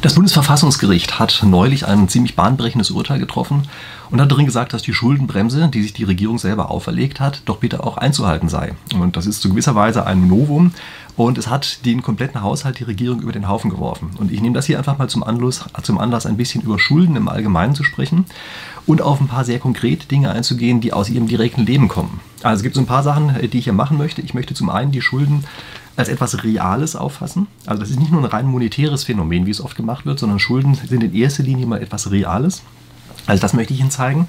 Das Bundesverfassungsgericht hat neulich ein ziemlich bahnbrechendes Urteil getroffen und hat darin gesagt, dass die Schuldenbremse, die sich die Regierung selber auferlegt hat, doch bitte auch einzuhalten sei. Und das ist zu gewisser Weise ein Novum und es hat den kompletten Haushalt die Regierung über den Haufen geworfen. Und ich nehme das hier einfach mal zum Anlass, zum Anlass ein bisschen über Schulden im Allgemeinen zu sprechen und auf ein paar sehr konkrete Dinge einzugehen, die aus ihrem direkten Leben kommen. Also es gibt so ein paar Sachen, die ich hier machen möchte. Ich möchte zum einen die Schulden als etwas Reales auffassen. Also das ist nicht nur ein rein monetäres Phänomen, wie es oft gemacht wird, sondern Schulden sind in erster Linie mal etwas Reales. Also das möchte ich Ihnen zeigen.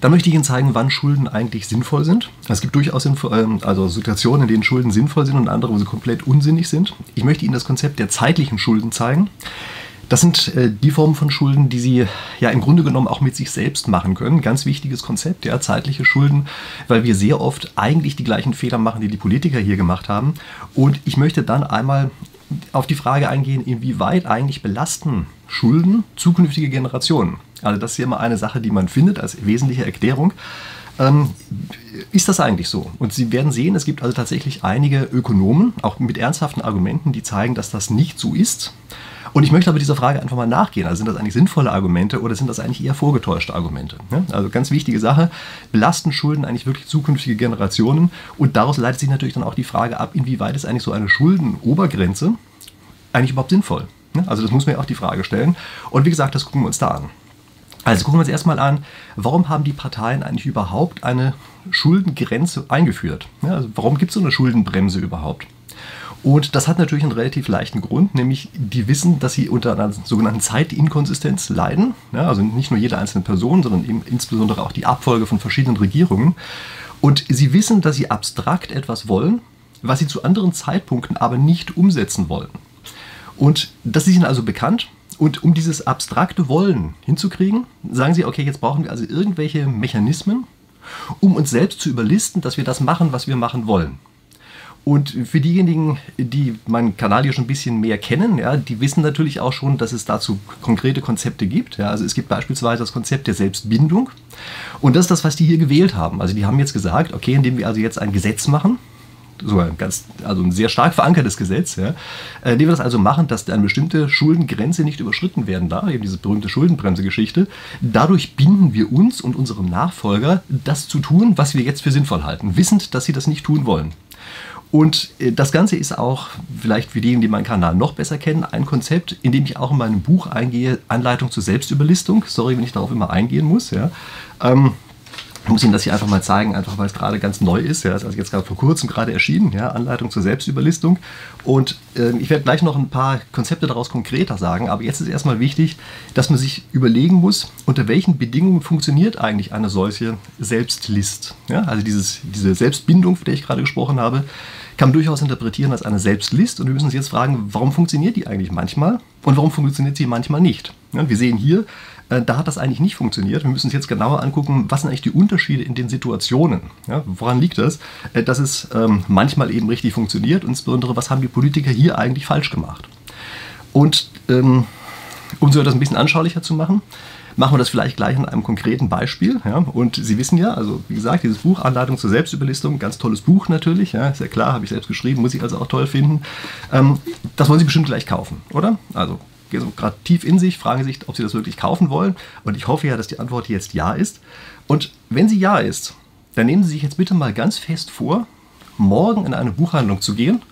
Dann möchte ich Ihnen zeigen, wann Schulden eigentlich sinnvoll sind. Es gibt durchaus ähm, also Situationen, in denen Schulden sinnvoll sind und andere, wo sie komplett unsinnig sind. Ich möchte Ihnen das Konzept der zeitlichen Schulden zeigen. Das sind äh, die Formen von Schulden, die Sie ja im Grunde genommen auch mit sich selbst machen können. Ganz wichtiges Konzept, ja, zeitliche Schulden, weil wir sehr oft eigentlich die gleichen Fehler machen, die die Politiker hier gemacht haben. Und ich möchte dann einmal auf die Frage eingehen, inwieweit eigentlich belasten Schulden zukünftige Generationen. Also das ist ja immer eine Sache, die man findet als wesentliche Erklärung. Ähm, ist das eigentlich so? Und Sie werden sehen, es gibt also tatsächlich einige Ökonomen, auch mit ernsthaften Argumenten, die zeigen, dass das nicht so ist. Und ich möchte aber dieser Frage einfach mal nachgehen. Also sind das eigentlich sinnvolle Argumente oder sind das eigentlich eher vorgetäuschte Argumente? Also ganz wichtige Sache, belasten Schulden eigentlich wirklich zukünftige Generationen? Und daraus leitet sich natürlich dann auch die Frage ab, inwieweit ist eigentlich so eine Schuldenobergrenze eigentlich überhaupt sinnvoll? Also das muss man ja auch die Frage stellen. Und wie gesagt, das gucken wir uns da an. Also gucken wir uns erstmal an, warum haben die Parteien eigentlich überhaupt eine Schuldengrenze eingeführt? also warum gibt es so eine Schuldenbremse überhaupt? Und das hat natürlich einen relativ leichten Grund, nämlich die wissen, dass sie unter einer sogenannten Zeitinkonsistenz leiden. Ja, also nicht nur jede einzelne Person, sondern eben insbesondere auch die Abfolge von verschiedenen Regierungen. Und sie wissen, dass sie abstrakt etwas wollen, was sie zu anderen Zeitpunkten aber nicht umsetzen wollen. Und das ist ihnen also bekannt. Und um dieses abstrakte Wollen hinzukriegen, sagen sie, okay, jetzt brauchen wir also irgendwelche Mechanismen, um uns selbst zu überlisten, dass wir das machen, was wir machen wollen. Und für diejenigen, die meinen Kanal hier schon ein bisschen mehr kennen, ja, die wissen natürlich auch schon, dass es dazu konkrete Konzepte gibt. Ja. Also es gibt beispielsweise das Konzept der Selbstbindung. Und das ist das, was die hier gewählt haben. Also die haben jetzt gesagt, okay, indem wir also jetzt ein Gesetz machen, so ein ganz, also ein sehr stark verankertes Gesetz, ja, äh, indem wir das also machen, dass eine bestimmte Schuldengrenze nicht überschritten werden darf, eben diese berühmte Schuldenbremse-Geschichte. Dadurch binden wir uns und unserem Nachfolger, das zu tun, was wir jetzt für sinnvoll halten, wissend, dass sie das nicht tun wollen. Und äh, das Ganze ist auch, vielleicht für diejenigen, die meinen Kanal noch besser kennen, ein Konzept, in dem ich auch in meinem Buch eingehe, Anleitung zur Selbstüberlistung. Sorry, wenn ich darauf immer eingehen muss. Ja. Ähm, ich muss Ihnen das hier einfach mal zeigen, einfach weil es gerade ganz neu ist. Ja, das ist also jetzt gerade vor kurzem gerade erschienen, ja, Anleitung zur Selbstüberlistung. Und äh, ich werde gleich noch ein paar Konzepte daraus konkreter sagen, aber jetzt ist erstmal wichtig, dass man sich überlegen muss, unter welchen Bedingungen funktioniert eigentlich eine solche Selbstlist. Ja, also dieses, diese Selbstbindung, von der ich gerade gesprochen habe, kann man durchaus interpretieren als eine Selbstlist. Und wir müssen uns jetzt fragen, warum funktioniert die eigentlich manchmal und warum funktioniert sie manchmal nicht. Ja, wir sehen hier, äh, da hat das eigentlich nicht funktioniert. Wir müssen uns jetzt genauer angucken, was sind eigentlich die Unterschiede in den Situationen. Ja, woran liegt das? Äh, dass es ähm, manchmal eben richtig funktioniert und insbesondere, was haben die Politiker hier eigentlich falsch gemacht? Und ähm, um so das ein bisschen anschaulicher zu machen, machen wir das vielleicht gleich an einem konkreten Beispiel. Ja? Und Sie wissen ja, also wie gesagt, dieses Buch Anleitung zur Selbstüberlistung, ganz tolles Buch natürlich, ja? ist ja klar, habe ich selbst geschrieben, muss ich also auch toll finden. Ähm, das wollen Sie bestimmt gleich kaufen, oder? Also gehen so gerade tief in sich, fragen sich, ob sie das wirklich kaufen wollen. Und ich hoffe ja, dass die Antwort jetzt ja ist. Und wenn sie ja ist, dann nehmen Sie sich jetzt bitte mal ganz fest vor, morgen in eine Buchhandlung zu gehen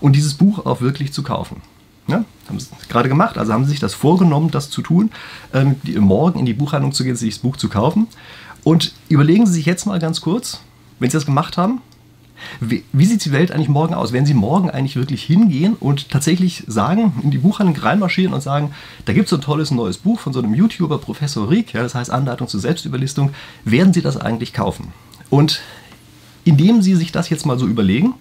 und dieses Buch auch wirklich zu kaufen. Ja, haben sie gerade gemacht, also haben sie sich das vorgenommen, das zu tun, ähm, die, morgen in die Buchhandlung zu gehen, sich das Buch zu kaufen. Und überlegen Sie sich jetzt mal ganz kurz, wenn Sie das gemacht haben, wie, wie, sieht die Welt eigentlich morgen aus? Werden Sie morgen eigentlich wirklich hingehen und tatsächlich sagen, in die Buchhandlung reinmarschieren und sagen, da gibt es so ein tolles neues Buch von so einem YouTuber, Professor Rieck, ja, das heißt Anleitung zur Selbstüberlistung. Werden Sie das eigentlich kaufen? Und indem Sie sich das jetzt mal so überlegen,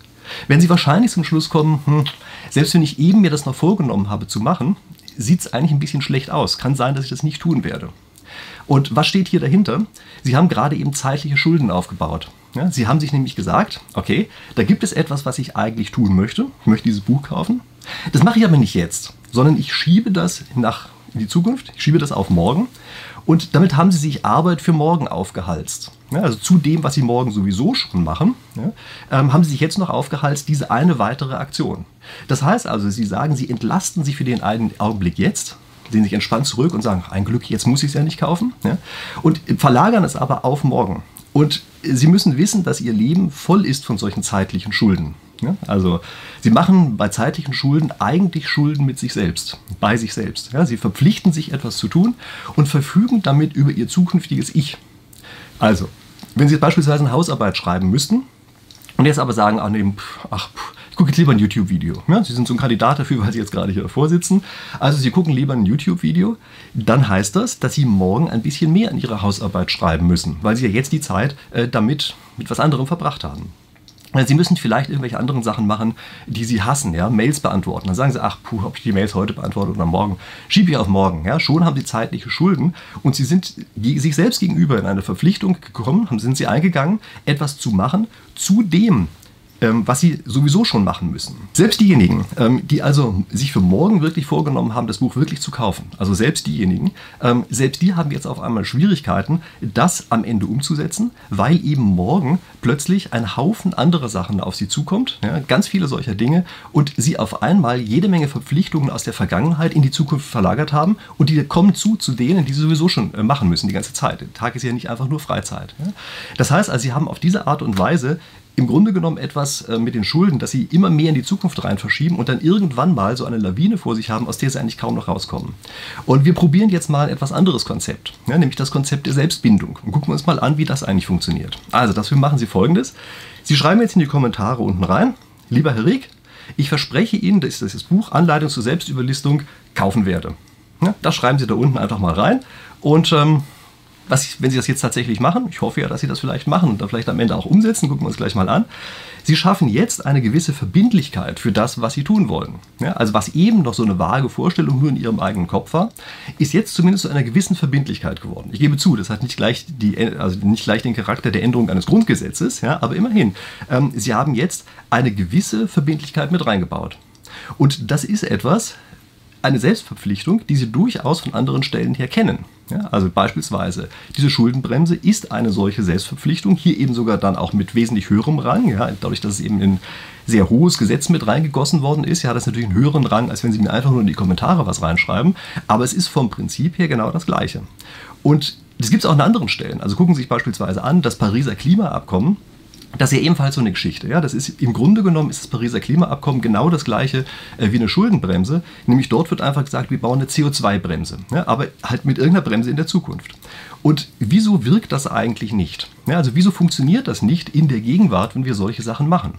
werden Sie wahrscheinlich zum Schluss kommen, hm, selbst wenn ich eben mir das noch vorgenommen habe zu machen, sieht es eigentlich ein bisschen schlecht aus. Kann sein, dass ich das nicht tun werde. Und was steht hier dahinter? Sie haben gerade eben zeitliche Schulden aufgebaut. Ja, Sie haben sich nämlich gesagt, okay, da gibt es etwas, was ich eigentlich tun möchte. Ich möchte dieses Buch kaufen. Das mache ich aber nicht jetzt, sondern ich schiebe das nach in die Zukunft, ich schiebe das auf morgen und damit haben Sie sich Arbeit für morgen aufgehalst. Ja, also zu dem, was Sie morgen sowieso schon machen, ja, ähm, haben Sie sich jetzt noch aufgehalst, diese eine weitere Aktion. Das heißt also, Sie sagen, Sie entlasten sich für den einen Augenblick jetzt lehnen sich entspannt zurück und sagen, ein Glück, jetzt muss ich es ja nicht kaufen. Ja? Und verlagern es aber auf morgen. Und sie müssen wissen, dass ihr Leben voll ist von solchen zeitlichen Schulden. Ja? Also sie machen bei zeitlichen Schulden eigentlich Schulden mit sich selbst, bei sich selbst. Ja? Sie verpflichten sich etwas zu tun und verfügen damit über ihr zukünftiges Ich. Also, wenn Sie beispielsweise eine Hausarbeit schreiben müssten und jetzt aber sagen, ach, nee, ach, ich gucke jetzt lieber ein YouTube-Video. Ja, Sie sind so ein Kandidat dafür, weil Sie jetzt gerade hier davor sitzen. Also Sie gucken lieber ein YouTube-Video. Dann heißt das, dass Sie morgen ein bisschen mehr an Ihrer Hausarbeit schreiben müssen, weil Sie ja jetzt die Zeit äh, damit mit was anderem verbracht haben. Sie müssen vielleicht irgendwelche anderen Sachen machen, die Sie hassen, ja, Mails beantworten. Dann sagen Sie, ach, puh, ob ich die Mails heute beantworte oder morgen, schiebe ich auf morgen. Ja, schon haben Sie zeitliche Schulden und Sie sind sich selbst gegenüber in eine Verpflichtung gekommen, sind Sie eingegangen, etwas zu machen, zu dem was sie sowieso schon machen müssen. Selbst diejenigen, ähm, die also sich für morgen wirklich vorgenommen haben, das Buch wirklich zu kaufen, also selbst diejenigen, ähm, selbst die haben jetzt auf einmal Schwierigkeiten, das am Ende umzusetzen, weil eben morgen plötzlich ein Haufen anderer Sachen auf sie zukommt, ja, ganz viele solcher Dinge und sie auf einmal jede Menge Verpflichtungen aus der Vergangenheit in die Zukunft verlagert haben und die kommen zu zu denen, die sie sowieso schon äh, machen müssen die ganze Zeit. Der Tag ist ja nicht einfach nur Freizeit. Ja. Das heißt also, sie haben auf diese Art und Weise im Grunde genommen etwas äh, mit den Schulden, dass sie immer mehr in die Zukunft rein verschieben und dann irgendwann mal so eine Lawine vor sich haben, aus der sie eigentlich kaum noch rauskommen. Und wir probieren jetzt mal ein etwas anderes Konzept, ja, nämlich das Konzept der Selbstbindung und gucken uns mal an, wie das eigentlich funktioniert. Also dafür machen Sie folgendes. Sie schreiben jetzt in die Kommentare unten rein, lieber Herr Rieck, ich verspreche Ihnen, dass ich das Buch Anleitung zur Selbstüberlistung kaufen werde. Ja, das schreiben Sie da unten einfach mal rein und ähm, was, wenn Sie das jetzt tatsächlich machen, ich hoffe ja, dass Sie das vielleicht machen und dann vielleicht am Ende auch umsetzen, gucken wir uns gleich mal an. Sie schaffen jetzt eine gewisse Verbindlichkeit für das, was Sie tun wollen. Ja, also was eben noch so eine vage Vorstellung nur in Ihrem eigenen Kopf war, ist jetzt zumindest zu einer gewissen Verbindlichkeit geworden. Ich gebe zu, das hat nicht gleich, die, also nicht gleich den Charakter der Änderung eines Grundgesetzes, ja, aber immerhin. Ähm, Sie haben jetzt eine gewisse Verbindlichkeit mit reingebaut. Und das ist etwas, eine Selbstverpflichtung, die Sie durchaus von anderen Stellen her kennen. Ja, also beispielsweise diese Schuldenbremse ist eine solche Selbstverpflichtung, hier eben sogar dann auch mit wesentlich höherem Rang, ja, dadurch, dass es eben in sehr hohes Gesetz mit reingegossen worden ist, ja, hat das natürlich einen höheren Rang, als wenn Sie mir einfach nur in die Kommentare was reinschreiben, aber es ist vom Prinzip her genau das Gleiche. Und das gibt es auch an anderen Stellen. Also gucken Sie sich beispielsweise an, das Pariser Klimaabkommen, das ist ja ebenfalls so eine Geschichte. Ja? Das ist, Im Grunde genommen ist das Pariser Klimaabkommen genau das gleiche äh, wie eine Schuldenbremse. Nämlich dort wird einfach gesagt, wir bauen eine CO2-Bremse. Ja? Aber halt mit irgendeiner Bremse in der Zukunft. Und wieso wirkt das eigentlich nicht? Ja, also wieso funktioniert das nicht in der Gegenwart, wenn wir solche Sachen machen?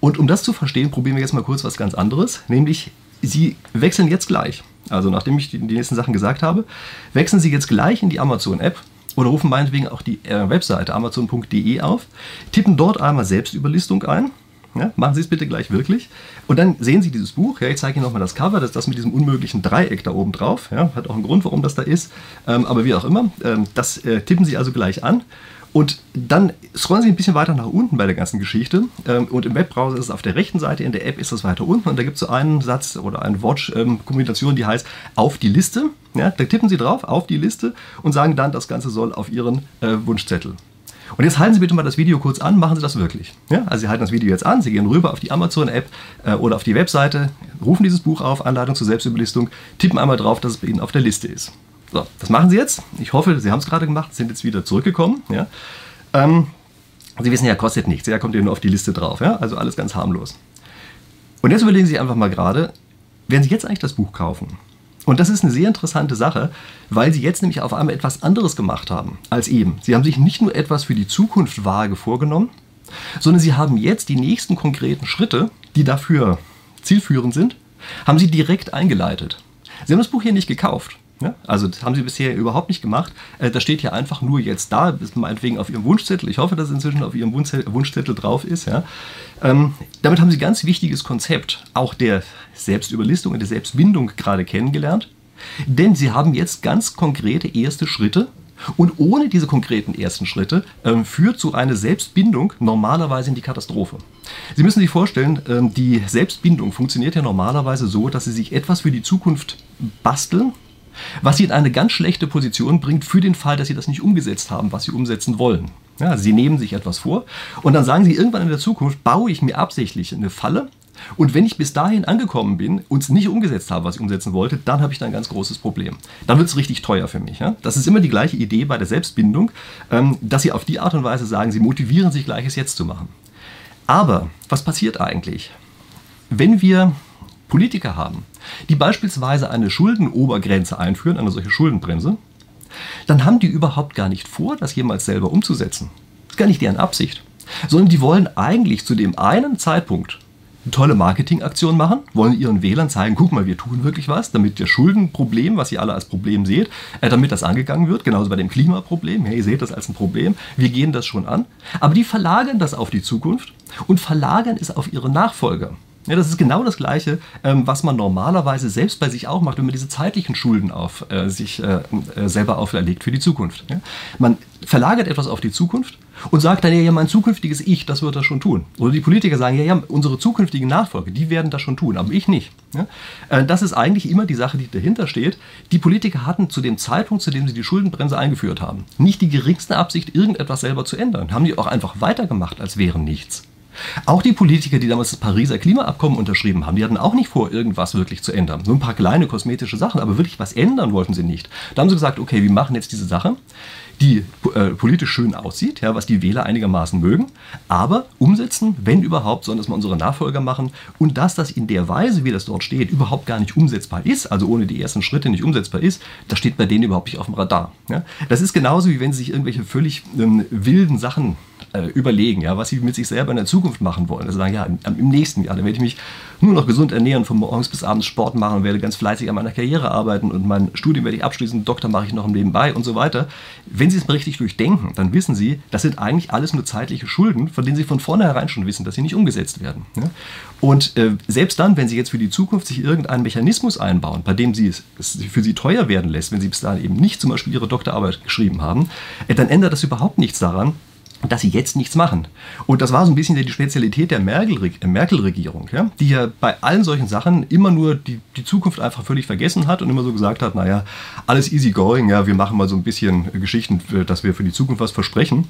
Und um das zu verstehen, probieren wir jetzt mal kurz was ganz anderes. Nämlich, Sie wechseln jetzt gleich. Also nachdem ich die, die nächsten Sachen gesagt habe, wechseln Sie jetzt gleich in die Amazon-App oder rufen meinetwegen auch die äh, Webseite amazon.de auf, tippen dort einmal Selbstüberlistung ein. Ja, machen Sie es bitte gleich wirklich. Und dann sehen Sie dieses Buch. Ja, ich zeige Ihnen nochmal das Cover. Das ist das mit diesem unmöglichen Dreieck da oben drauf. Ja, hat auch einen Grund, warum das da ist. Ähm, aber wie auch immer, ähm, das äh, tippen Sie also gleich an. Und dann scrollen Sie ein bisschen weiter nach unten bei der ganzen Geschichte. Ähm, und im Webbrowser ist es auf der rechten Seite, in der App ist es weiter unten. Und da gibt es so einen Satz oder eine Wortkombination, die heißt auf die Liste. Ja, da tippen Sie drauf, auf die Liste und sagen dann, das Ganze soll auf Ihren äh, Wunschzettel. Und jetzt halten Sie bitte mal das Video kurz an, machen Sie das wirklich. Ja, also Sie halten das Video jetzt an, Sie gehen rüber auf die Amazon-App äh, oder auf die Webseite, rufen dieses Buch auf, Anleitung zur Selbstüberlistung, tippen einmal drauf, dass es bei Ihnen auf der Liste ist. So, das machen Sie jetzt. Ich hoffe, Sie haben es gerade gemacht, sind jetzt wieder zurückgekommen. Ja. Ähm, Sie wissen ja, kostet nichts. Ja, kommt ja nur auf die Liste drauf. Ja? Also alles ganz harmlos. Und jetzt überlegen Sie einfach mal gerade, werden Sie jetzt eigentlich das Buch kaufen? Und das ist eine sehr interessante Sache, weil Sie jetzt nämlich auf einmal etwas anderes gemacht haben als eben. Sie haben sich nicht nur etwas für die Zukunft vage vorgenommen, sondern Sie haben jetzt die nächsten konkreten Schritte, die dafür zielführend sind, haben Sie direkt eingeleitet. Sie haben das Buch hier nicht gekauft. Ja? Also das haben sie bisher überhaupt nicht gemacht. Äh, das steht hier einfach nur jetzt da, meinetwegen auf ihrem Wunschzettel. Ich hoffe, dass es inzwischen auf ihrem Wunschzettel drauf ist. Ja? Ähm, damit haben sie ein ganz wichtiges Konzept, auch der Selbstüberlistung und der Selbstbindung gerade kennengelernt. Denn sie haben jetzt ganz konkrete erste Schritte und ohne diese konkreten ersten Schritte ähm, führt so eine Selbstbindung normalerweise in die Katastrophe. Sie müssen sich vorstellen, ähm, die Selbstbindung funktioniert ja normalerweise so, dass Sie sich etwas für die Zukunft basteln, Was sie in eine ganz schlechte Position bringt für den Fall, dass sie das nicht umgesetzt haben, was sie umsetzen wollen. Ja, sie nehmen sich etwas vor und dann sagen sie irgendwann in der Zukunft, baue ich mir absichtlich eine Falle, und wenn ich bis dahin angekommen bin und es nicht umgesetzt habe, was ich umsetzen wollte, dann habe ich da ein ganz großes Problem. Dann wird es richtig teuer für mich. Ja? Das ist immer die gleiche Idee bei der Selbstbindung, ähm, dass Sie auf die Art und Weise sagen, Sie motivieren sich Gleiches jetzt zu machen. Aber was passiert eigentlich, wenn wir Politiker haben, die beispielsweise eine Schuldenobergrenze einführen, eine solche Schuldenbremse, dann haben die überhaupt gar nicht vor, das jemals selber umzusetzen. Das ist gar nicht deren Absicht. Sondern die wollen eigentlich zu dem einen Zeitpunkt, eine tolle Marketingaktion machen, wollen ihren Wählern zeigen, guck mal, wir tun wirklich was, damit das Schuldenproblem, was ihr alle als Problem seht, äh, damit das angegangen wird, genauso bei dem Klimaproblem, ja, ihr seht das als ein Problem, wir gehen das schon an, aber die verlagern das auf die Zukunft und verlagern es auf ihre Nachfolger. Ja, das ist genau das Gleiche, ähm, was man normalerweise selbst bei sich auch macht, wenn man diese zeitlichen Schulden auf äh, sich äh, äh, selber auferlegt für die Zukunft. Ja? Man verlagert etwas auf die Zukunft und sagt dann, ja, ja, mein zukünftiges Ich, das wird das schon tun. Oder die Politiker sagen, ja, ja, unsere zukünftigen Nachfolger, die werden das schon tun, aber ich nicht. Ja? Äh, das ist eigentlich immer die Sache, die dahinter steht. Die Politiker hatten zu dem Zeitpunkt, zu dem sie die Schuldenbremse eingeführt haben, nicht die geringste Absicht, irgendetwas selber zu ändern. Haben die auch einfach weitergemacht, als wäre nichts. Auch die Politiker, die damals das Pariser Klimaabkommen unterschrieben haben, die hatten auch nicht vor, irgendwas wirklich zu ändern. Nur ein paar kleine kosmetische Sachen, aber wirklich was ändern wollten sie nicht. Da haben sie gesagt, okay, wir machen jetzt diese Sache die äh, politisch schön aussieht, ja, was die Wähler einigermaßen mögen, aber umsetzen, wenn überhaupt, sollen das mal unsere Nachfolger machen und dass das in der Weise, wie das dort steht, überhaupt gar nicht umsetzbar ist, also ohne die ersten Schritte nicht umsetzbar ist, das steht bei denen überhaupt nicht auf dem Radar. Ja. Das ist genauso, wie wenn sie sich irgendwelche völlig ähm, wilden Sachen äh, überlegen, ja, was sie mit sich selber in der Zukunft machen wollen. Also sagen, ja, im, nächsten Jahr, dann werde ich mich nur noch gesund ernähren, von morgens bis abends Sport machen werde ganz fleißig an meiner Karriere arbeiten und mein Studium werde ich abschließen, Doktor mache ich noch im Nebenbei und so weiter. Wenn Sie es mal richtig durchdenken, dann wissen Sie, das sind eigentlich alles nur zeitliche Schulden, von denen Sie von vornherein schon wissen, dass sie nicht umgesetzt werden. Und äh, selbst dann, wenn Sie jetzt für die Zukunft sich irgendeinen Mechanismus einbauen, bei dem Sie es, es für Sie teuer werden lässt, wenn Sie bis dahin eben nicht zum Beispiel Ihre Doktorarbeit geschrieben haben, äh, dann ändert das überhaupt nichts daran, dass sie jetzt nichts machen. Und das war so ein bisschen die Spezialität der äh, Merkel-Regierung, ja, die ja bei allen solchen Sachen immer nur die, die Zukunft einfach völlig vergessen hat und immer so gesagt hat, naja, alles easy going, ja, wir machen mal so ein bisschen Geschichten, dass wir für die Zukunft was versprechen.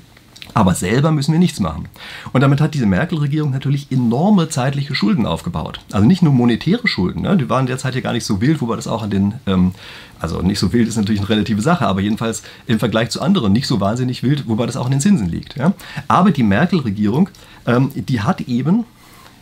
Aber selber müssen wir nichts machen. Und damit hat diese Merkel-Regierung natürlich enorme zeitliche Schulden aufgebaut. Also nicht nur monetäre Schulden, ne? die waren derzeit ja gar nicht so wild, wobei das auch an den, ähm, also nicht so wild ist natürlich eine relative Sache, aber jedenfalls im Vergleich zu anderen nicht so wahnsinnig wild, wobei das auch an den Zinsen liegt. Ja? Aber die Merkel-Regierung, ähm, die hat eben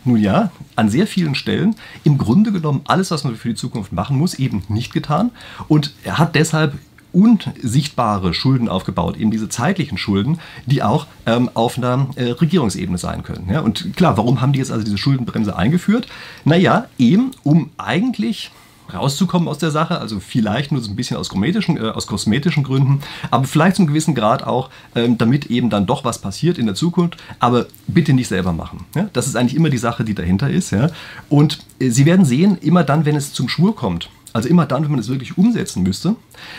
nun ja, an sehr vielen Stellen im Grunde genommen alles, was man für die Zukunft machen muss, eben nicht getan und er hat deshalb unsichtbare Schulden aufgebaut, eben diese zeitlichen Schulden, die auch ähm, auf einer äh, Regierungsebene sein können. Ja? Und klar, warum haben die jetzt also diese Schuldenbremse eingeführt? Naja, eben um eigentlich rauszukommen aus der Sache, also vielleicht nur so ein bisschen aus kosmetischen, äh, aus kosmetischen Gründen, aber vielleicht zum gewissen Grad auch, ähm, damit eben dann doch was passiert in der Zukunft, aber bitte nicht selber machen. Ja? Das ist eigentlich immer die Sache, die dahinter ist. Ja? Und äh, Sie werden sehen, immer dann, wenn es zum Schwur kommt, also immer dann, wenn man es wirklich umsetzen müsste,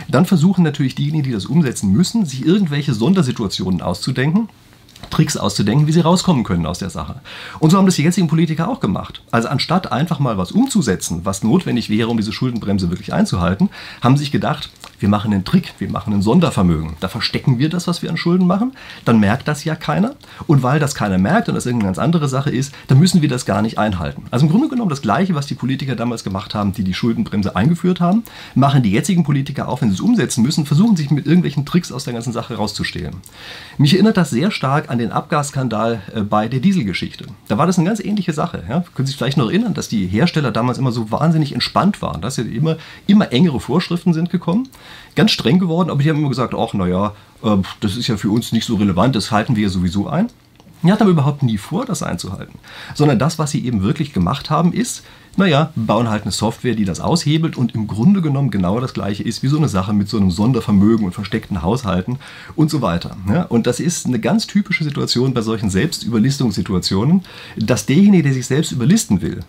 dann versuchen natürlich diejenigen, die das umsetzen müssen, sich irgendwelche Sondersituationen auszudenken, Tricks auszudenken, wie sie rauskommen können aus der Sache. Und so haben das die jetzigen Politiker auch gemacht. Also anstatt einfach mal was umzusetzen, was notwendig wäre, um diese Schuldenbremse wirklich einzuhalten, haben sich gedacht, wir machen einen Trick, wir machen ein Sondervermögen. Da verstecken wir das, was wir an Schulden machen. Dann merkt das ja keiner. Und weil das keiner merkt und das irgendeine ganz andere Sache ist, dann müssen wir das gar nicht einhalten. Also im Grunde genommen das Gleiche, was die Politiker damals gemacht haben, die die Schuldenbremse eingeführt haben, machen die jetzigen Politiker auch, wenn sie es umsetzen müssen, versuchen sich mit irgendwelchen Tricks aus der ganzen Sache rauszustehlen. Mich erinnert das sehr stark an den Abgasskandal äh, bei der Dieselgeschichte. Da war das eine ganz ähnliche Sache. Ja? Können Sie sich vielleicht noch erinnern, dass die Hersteller damals immer so wahnsinnig entspannt waren, dass ja immer, immer engere Vorschriften sind gekommen ganz streng geworden, aber die haben immer gesagt, ach naja, äh, das ist ja für uns nicht so relevant, das halten wir ja sowieso ein. Die hatten aber überhaupt nie vor, das einzuhalten. Sondern das, was sie eben wirklich gemacht haben, ist, naja, bauen halt eine Software, die das aushebelt und im Grunde genommen genau das gleiche ist wie so eine Sache mit so einem Sondervermögen und versteckten Haushalten und so weiter. Ja, und das ist eine ganz typische Situation bei solchen Selbstüberlistungssituationen, dass derjenige, der sich selbst überlisten will,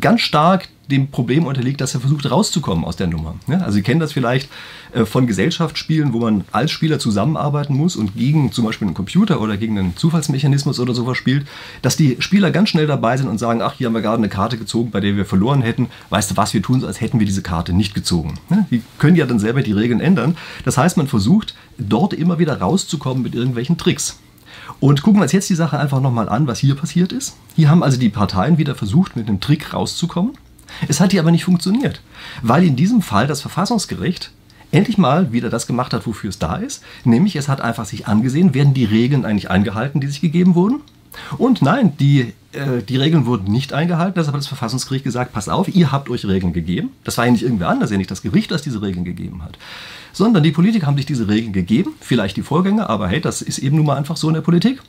ganz stark dem Problem unterliegt, dass er versucht rauszukommen aus der Nummer. Also Sie kennen das vielleicht äh, von Gesellschaftsspielen, wo man als Spieler zusammenarbeiten muss und gegen zum Beispiel einen Computer oder gegen einen Zufallsmechanismus oder sowas spielt, dass die Spieler ganz schnell dabei sind und sagen, ach, hier haben wir gerade eine Karte gezogen, bei der wir verloren hätten. Weißt du was, wir tun so, als hätten wir diese Karte nicht gezogen. Die können ja dann selber die Regeln ändern. Das heißt, man versucht dort immer wieder rauszukommen mit irgendwelchen Tricks. Und gucken wir uns jetzt die Sache einfach nochmal an, was hier passiert ist. Hier haben also die Parteien wieder versucht, mit einem Trick rauszukommen. Es hat hier aber nicht funktioniert, weil in diesem Fall das Verfassungsgericht endlich mal wieder das gemacht hat, wofür es da ist. Nämlich es hat einfach sich angesehen, werden die Regeln eigentlich eingehalten, die sich gegeben wurden. Und nein, die, äh, die Regeln wurden nicht eingehalten. Deshalb hat das Verfassungsgericht gesagt, pass auf, ihr habt euch Regeln gegeben. Das war ja nicht irgendwer anders, ja nicht das Gericht, das diese Regeln gegeben hat. Sondern die Politiker haben sich diese Regeln gegeben, vielleicht die Vorgänger, aber hey, das ist eben nun mal einfach so in der Politik.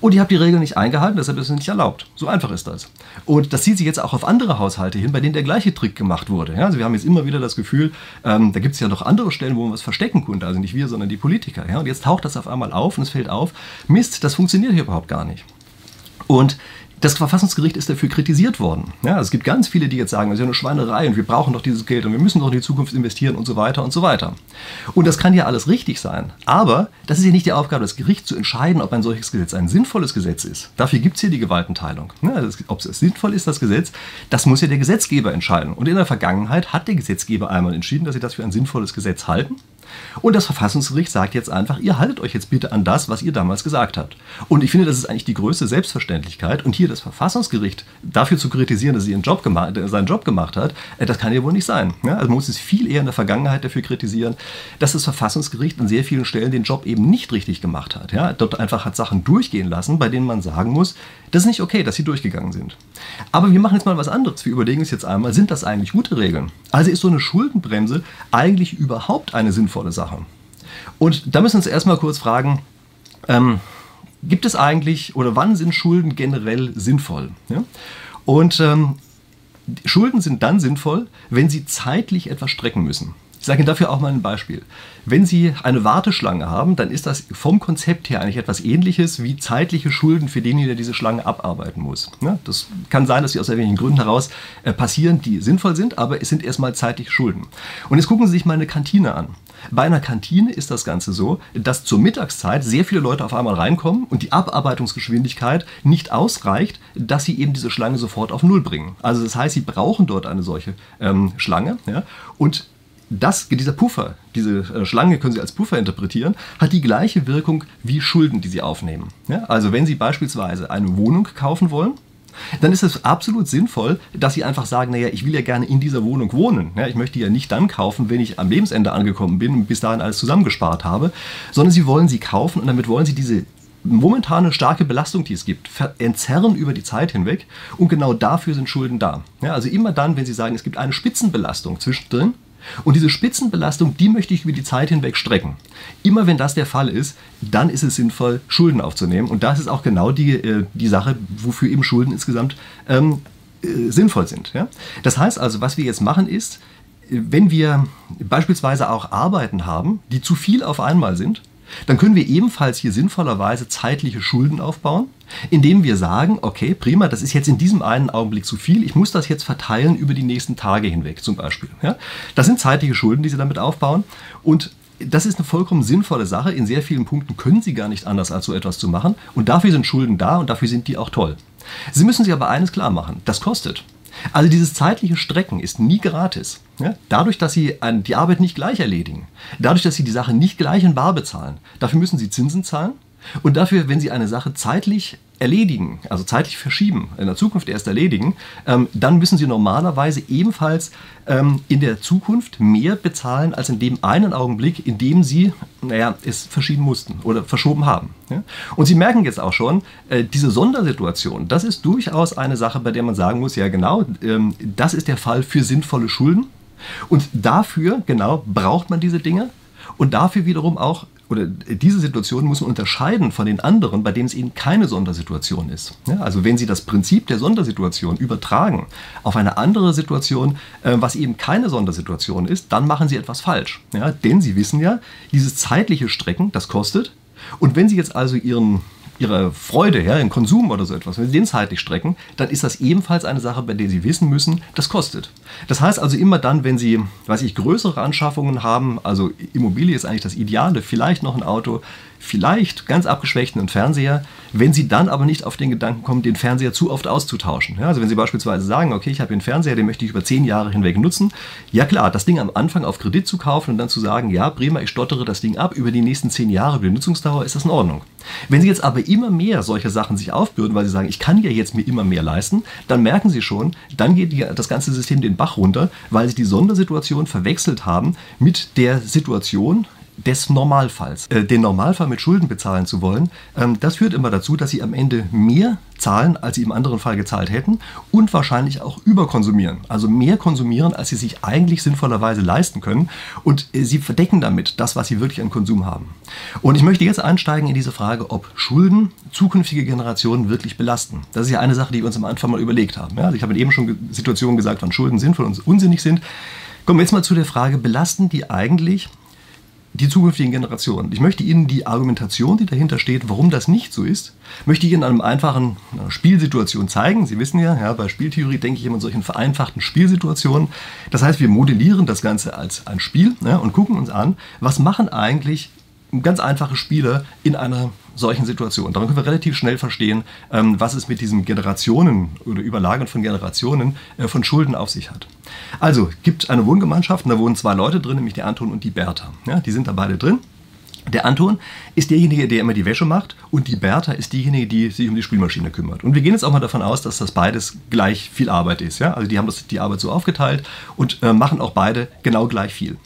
Und ihr habt die Regeln nicht eingehalten, deshalb ist es nicht erlaubt. So einfach ist das. Und das zieht sich jetzt auch auf andere Haushalte hin, bei denen der gleiche Trick gemacht wurde. Ja, also wir haben jetzt immer wieder das Gefühl, ähm, da gibt es ja noch andere Stellen, wo man was verstecken konnte. Also nicht wir, sondern die Politiker. Ja? Und jetzt taucht das auf einmal auf und es fällt auf, Mist, das funktioniert hier überhaupt gar nicht. Und das Verfassungsgericht ist dafür kritisiert worden. Ja, es gibt ganz viele, die jetzt sagen, das ist ja eine Schweinerei und wir brauchen doch dieses Geld und wir müssen doch in die Zukunft investieren und so weiter und so weiter. Und das kann ja alles richtig sein. Aber das ist ja nicht die Aufgabe des Gerichts zu entscheiden, ob ein solches Gesetz ein sinnvolles Gesetz ist. Dafür gibt es hier die Gewaltenteilung. Ja, das, ob es sinnvoll ist, das Gesetz, das muss ja der Gesetzgeber entscheiden. Und in der Vergangenheit hat der Gesetzgeber einmal entschieden, dass sie das für ein sinnvolles Gesetz halten. Und das Verfassungsgericht sagt jetzt einfach, ihr haltet euch jetzt bitte an das, was ihr damals gesagt habt. Und ich finde, das ist eigentlich die größte Selbstverständlichkeit. Und hier das Verfassungsgericht dafür zu kritisieren, dass sie ihren Job gemacht, seinen Job gemacht hat, äh, das kann ja wohl nicht sein. Ja, also man muss es viel eher in der Vergangenheit dafür kritisieren, dass das Verfassungsgericht an sehr vielen Stellen den Job eben nicht richtig gemacht hat. Dort einfach hat Sachen durchgehen lassen, bei denen man sagen muss, das ist nicht okay, dass sie durchgegangen sind. Aber wir machen jetzt mal was anderes. Wir überlegen uns jetzt einmal, sind das eigentlich gute Regeln? Also ist so eine Schuldenbremse eigentlich überhaupt eine sinnvolle Sache? Und da müssen wir uns erstmal kurz fragen, ähm, gibt es eigentlich oder wann sind Schulden generell sinnvoll? Ja? Und ähm, Schulden sind dann sinnvoll, wenn sie zeitlich etwas strecken müssen. Ich sage Ihnen dafür auch mal ein Beispiel. Wenn Sie eine Warteschlange haben, dann ist das vom Konzept her eigentlich etwas ähnliches wie zeitliche Schulden für denjenigen, der diese Schlange abarbeiten muss. das kann sein, dass sie aus irgendwelchen Gründen heraus äh, passieren, die sinnvoll sind, aber es sind erstmal zeitliche Schulden. Und jetzt gucken Sie sich mal eine Kantine an. Bei einer Kantine ist das Ganze so, dass zur Mittagszeit sehr viele Leute auf einmal reinkommen und die Abarbeitungsgeschwindigkeit nicht ausreicht, dass sie eben diese Schlange sofort auf Null bringen. Also das heißt, sie brauchen dort eine solche ähm, Schlange. Ja? Und das, dieser Puffer, diese äh, Schlange können Sie als Puffer interpretieren, hat die gleiche Wirkung wie Schulden, die Sie aufnehmen. Ja, also wenn Sie beispielsweise eine Wohnung kaufen wollen, dann ist es absolut sinnvoll, dass Sie einfach sagen, naja, ich will ja gerne in dieser Wohnung wohnen. Ja, ich möchte ja nicht dann kaufen, wenn ich am Lebensende angekommen bin und bis dahin alles zusammengespart habe, sondern Sie wollen sie kaufen und damit wollen Sie diese momentane starke Belastung, die es gibt, entzerren über die Zeit hinweg und genau dafür sind Schulden da. Ja, also immer dann, wenn Sie sagen, es gibt eine Spitzenbelastung zwischendrin, und diese Spitzenbelastung, die möchte ich über die Zeit hinweg strecken. Immer wenn das der Fall ist, dann ist es sinnvoll, Schulden aufzunehmen. Und das ist auch genau die, äh, die Sache, wofür eben Schulden insgesamt ähm, äh, sinnvoll sind. Ja? Das heißt also, was wir jetzt machen ist, wenn wir beispielsweise auch Arbeiten haben, die zu viel auf einmal sind, dann können wir ebenfalls hier sinnvollerweise zeitliche Schulden aufbauen, indem wir sagen, okay, prima, das ist jetzt in diesem einen Augenblick zu viel, ich muss das jetzt verteilen über die nächsten Tage hinweg zum Beispiel. Ja? Das sind zeitliche Schulden, die Sie damit aufbauen und das ist eine vollkommen sinnvolle Sache. In sehr vielen Punkten können Sie gar nicht anders, als so etwas zu machen. Und dafür sind Schulden da und dafür sind die auch toll. Sie müssen sich aber eines klar machen, das kostet. Also dieses zeitliche Strecken ist nie gratis. Ja? Dadurch, dass Sie die Arbeit nicht gleich erledigen, dadurch, dass Sie die Sache nicht gleich in Bar bezahlen, dafür müssen Sie Zinsen zahlen und dafür, wenn Sie eine Sache zeitlich erledigen, also zeitlich verschieben, in der Zukunft erst erledigen, ähm, dann müssen Sie normalerweise ebenfalls ähm, in der Zukunft mehr bezahlen als in dem einen Augenblick, in dem Sie naja, es verschieben mussten oder verschoben haben. Ja? Und Sie merken jetzt auch schon, äh, diese Sondersituation, das ist durchaus eine Sache, bei der man sagen muss, ja genau, ähm, das ist der Fall für sinnvolle Schulden. Und dafür, genau, braucht man diese Dinge. Und dafür wiederum auch oder diese Situation muss man unterscheiden von den anderen, bei denen es eben keine Sondersituation ist. Ja, also wenn Sie das Prinzip der Sondersituation übertragen auf eine andere Situation, äh, was eben keine Sondersituation ist, dann machen Sie etwas falsch. Ja, denn Sie wissen ja, dieses zeitliche Strecken, das kostet. Und wenn Sie jetzt also Ihren ihre Freude, ja, den Konsum oder so etwas, wenn Sie den zeitlich strecken, dann ist das ebenfalls eine Sache, bei der Sie wissen müssen, das kostet. Das heißt also immer dann, wenn Sie, weiß ich, größere Anschaffungen haben, also Immobilie ist eigentlich das Ideale, vielleicht noch ein Auto, vielleicht ganz abgeschwächten einen Fernseher, wenn Sie dann aber nicht auf den Gedanken kommen, den Fernseher zu oft auszutauschen. Ja, also wenn Sie beispielsweise sagen, okay, ich habe den Fernseher, den möchte ich über zehn Jahre hinweg nutzen, ja klar, das Ding am Anfang auf Kredit zu kaufen und dann zu sagen, ja prima, ich stottere das Ding ab, über die nächsten zehn Jahre, über die Nutzungsdauer ist das in Ordnung. Wenn Sie jetzt aber immer mehr solche Sachen sich aufbürden, weil Sie sagen, ich kann ja jetzt mir immer mehr leisten, dann merken Sie schon, dann geht das ganze System den Bach runter, weil Sie die Sondersituation verwechselt haben mit der Situation, des Normalfalls. Äh, den Normalfall mit Schulden bezahlen zu wollen, ähm, das führt immer dazu, dass sie am Ende mehr zahlen, als sie im anderen Fall gezahlt hätten und wahrscheinlich auch überkonsumieren. Also mehr konsumieren, als sie sich eigentlich sinnvollerweise leisten können und äh, sie verdecken damit das, was sie wirklich an Konsum haben. Und ich möchte jetzt einsteigen in diese Frage, ob Schulden zukünftige Generationen wirklich belasten. Das ist ja eine Sache, die wir uns am Anfang mal überlegt haben. Also ich habe eben schon Situationen gesagt, wann Schulden sinnvoll und unsinnig sind. Kommen wir jetzt mal zu der Frage, belasten die eigentlich die zukünftigen Generationen. Ich möchte Ihnen die Argumentation, die dahinter steht, warum das nicht so ist, möchte ich Ihnen in einem einfachen Spielsituation zeigen. Sie wissen ja, ja, bei Spieltheorie denke ich immer in solchen vereinfachten Spielsituationen. Das heißt, wir modellieren das Ganze als ein Spiel ja, und gucken uns an, was machen eigentlich ganz einfache Spieler in einer solchen Situationen. Daran können wir relativ schnell verstehen, ähm, was es mit diesem Generationen oder Überlagern von Generationen äh, von Schulden auf sich hat. Also gibt eine Wohngemeinschaft, und da wohnen zwei Leute drin, nämlich der Anton und die Bertha. Ja, die sind da beide drin. Der Anton ist derjenige, der immer die Wäsche macht und die Bertha ist diejenige, die sich um die Spülmaschine kümmert. Und wir gehen jetzt auch mal davon aus, dass das beides gleich viel Arbeit ist. Ja? Also die haben das, die Arbeit so aufgeteilt und äh, machen auch beide genau gleich viel.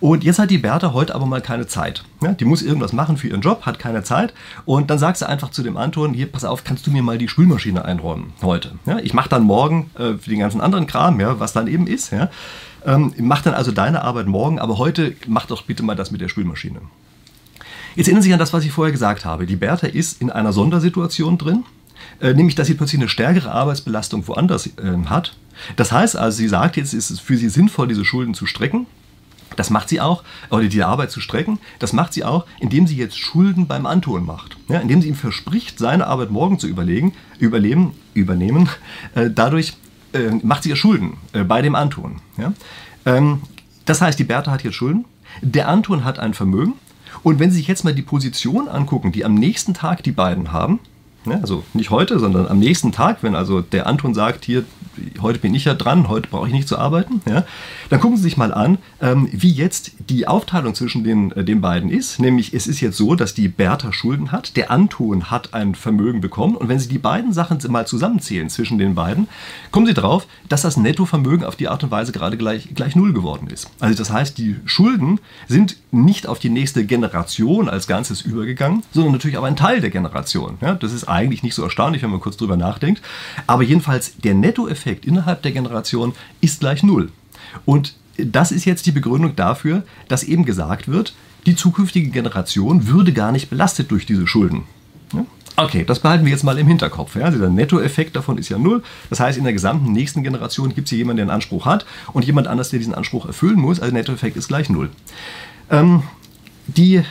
Und jetzt hat die Bertha heute aber mal keine Zeit. Ja, die muss irgendwas machen für ihren Job, hat keine Zeit. Und dann sagt sie einfach zu dem Anton, hier, pass auf, kannst du mir mal die Spülmaschine einräumen heute? Ja, ich mache dann morgen äh, für den ganzen anderen Kram, ja, was dann eben ist. Ja. Ähm, mach dann also deine Arbeit morgen, aber heute mach doch bitte mal das mit der Spülmaschine. Jetzt erinnern Sie sich an das, was ich vorher gesagt habe. Die Bertha ist in einer Sondersituation drin, äh, nämlich dass sie plötzlich eine stärkere Arbeitsbelastung woanders äh, hat. Das heißt also, sie sagt jetzt, ist es für sie sinnvoll, diese Schulden zu strecken. Das macht sie auch, oder die Arbeit zu strecken, das macht sie auch, indem sie jetzt Schulden beim Anton macht. Ja, indem sie ihm verspricht, seine Arbeit morgen zu überlegen, überleben, übernehmen. Äh, dadurch äh, macht sie ihr Schulden äh, bei dem Anton. Ja? Ähm, das heißt, die Bertha hat jetzt Schulden, der Anton hat ein Vermögen. Und wenn Sie sich jetzt mal die Position angucken, die am nächsten Tag die beiden haben, ja, also nicht heute, sondern am nächsten Tag, wenn also der Anton sagt, hier, heute bin ich ja dran, heute brauche ich nicht zu arbeiten, ja, dann gucken Sie sich mal an, ähm, wie jetzt die Aufteilung zwischen den, äh, den beiden ist. Nämlich es ist jetzt so, dass die Bertha Schulden hat, der Anton hat ein Vermögen bekommen und wenn Sie die beiden Sachen mal zusammenzählen zwischen den beiden, kommen Sie drauf, dass das Nettovermögen auf die Art und Weise gerade gleich, gleich null geworden ist. Also das heißt, die Schulden sind nicht auf die nächste Generation als Ganzes übergegangen, sondern natürlich auf einen Teil der Generation. Ja, das ist eigentlich nicht so erstaunlich, wenn man kurz drüber nachdenkt. Aber jedenfalls der Nettoeffekt innerhalb der Generation ist gleich null. Und das ist jetzt die Begründung dafür, dass eben gesagt wird, die zukünftige Generation würde gar nicht belastet durch diese Schulden. Okay, das behalten wir jetzt mal im Hinterkopf. Ja? Also der Nettoeffekt davon ist ja null. Das heißt, in der gesamten nächsten Generation gibt es hier jemanden, der einen Anspruch hat und jemand anders, der diesen Anspruch erfüllen muss. Also Nettoeffekt ist gleich null. Ähm, die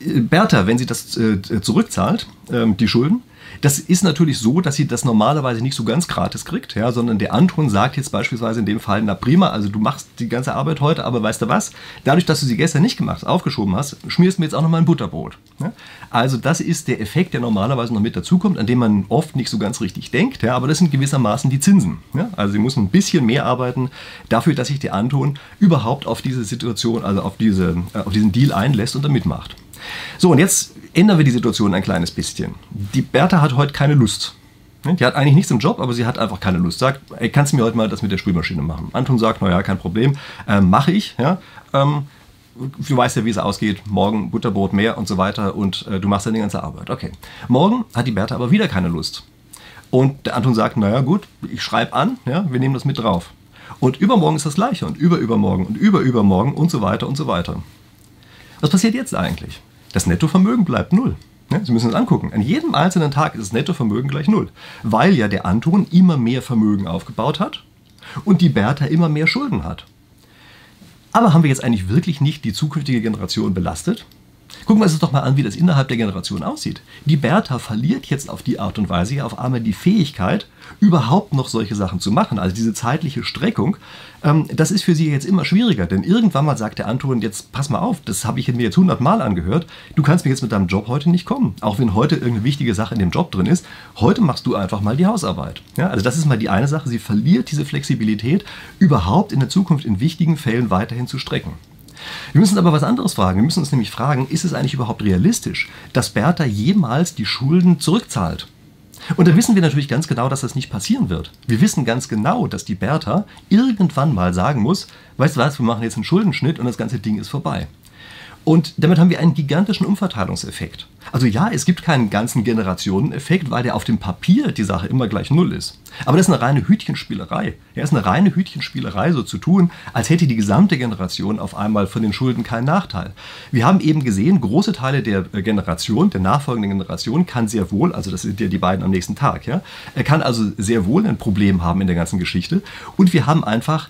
Bertha, wenn sie das äh, zurückzahlt, ähm, die Schulden, das ist natürlich so, dass sie das normalerweise nicht so ganz gratis kriegt, ja, sondern der Anton sagt jetzt beispielsweise in dem Fall, na prima, also du machst die ganze Arbeit heute, aber weißt du was, dadurch, dass du sie gestern nicht gemacht, aufgeschoben hast, schmierst du mir jetzt auch noch mal ein Butterbrot. Ja? Also das ist der Effekt, der normalerweise noch mit dazukommt, an dem man oft nicht so ganz richtig denkt, ja, aber das sind gewissermaßen die Zinsen. Ja? Also sie muss ein bisschen mehr arbeiten dafür, dass sich der Anton überhaupt auf diese Situation, also auf, diese, äh, auf diesen Deal einlässt und da mitmacht. So, und jetzt ändern wir die Situation ein kleines bisschen. Die Bertha hat heute keine Lust. Die hat eigentlich nichts im Job, aber sie hat einfach keine Lust. Sagt, ey, kannst du mir heute mal das mit der Spülmaschine machen? Anton sagt, naja, kein Problem, ähm, mache ich. Ja? Ähm, du weißt ja, wie es ausgeht. Morgen Butterbrot mehr und so weiter und äh, du machst dann die ganze Arbeit. Okay. Morgen hat die Bertha aber wieder keine Lust. Und der Anton sagt, naja gut, ich schreibe an, ja, wir nehmen das mit drauf. Und übermorgen ist das gleiche und überübermorgen und überübermorgen und so weiter und so weiter. Was passiert jetzt eigentlich? Das Nettovermögen bleibt null. Sie müssen es angucken. An jedem einzelnen Tag ist das Nettovermögen gleich null, weil ja der Anton immer mehr Vermögen aufgebaut hat und die Bertha immer mehr Schulden hat. Aber haben wir jetzt eigentlich wirklich nicht die zukünftige Generation belastet? Gucken wir uns doch mal an, wie das innerhalb der Generation aussieht. Die Bertha verliert jetzt auf die Art und Weise auf einmal die Fähigkeit, überhaupt noch solche Sachen zu machen. Also diese zeitliche Streckung, ähm, das ist für sie jetzt immer schwieriger. Denn irgendwann mal sagt der Anton, jetzt pass mal auf, das habe ich mir jetzt hundertmal angehört, du kannst mir jetzt mit deinem Job heute nicht kommen. Auch wenn heute irgendeine wichtige Sache in dem Job drin ist, heute machst du einfach mal die Hausarbeit. Ja, also das ist mal die eine Sache, sie verliert diese Flexibilität, überhaupt in der Zukunft in wichtigen Fällen weiterhin zu strecken. Wir müssen aber was anderes fragen. Wir müssen uns nämlich fragen, ist es eigentlich überhaupt realistisch, dass Bertha jemals die Schulden zurückzahlt? Und da wissen wir natürlich ganz genau, dass das nicht passieren wird. Wir wissen ganz genau, dass die Bertha irgendwann mal sagen muss, weißt du was, wir machen jetzt einen Schuldenschnitt und das ganze Ding ist vorbei. Und damit haben wir einen gigantischen Umverteilungseffekt. Also ja, es gibt keinen ganzen Generationeneffekt, weil der auf dem Papier die Sache immer gleich null ist. Aber das ist eine reine Hütchenspielerei. Ja, ist eine reine Hütchenspielerei, so zu tun, als hätte die gesamte Generation auf einmal von den Schulden keinen Nachteil. Wir haben eben gesehen, große Teile der äh, Generation, der nachfolgenden Generation, kann sehr wohl, also das sind ja die beiden am nächsten Tag, ja, er kann also sehr wohl ein Problem haben in der ganzen Geschichte. Und wir haben einfach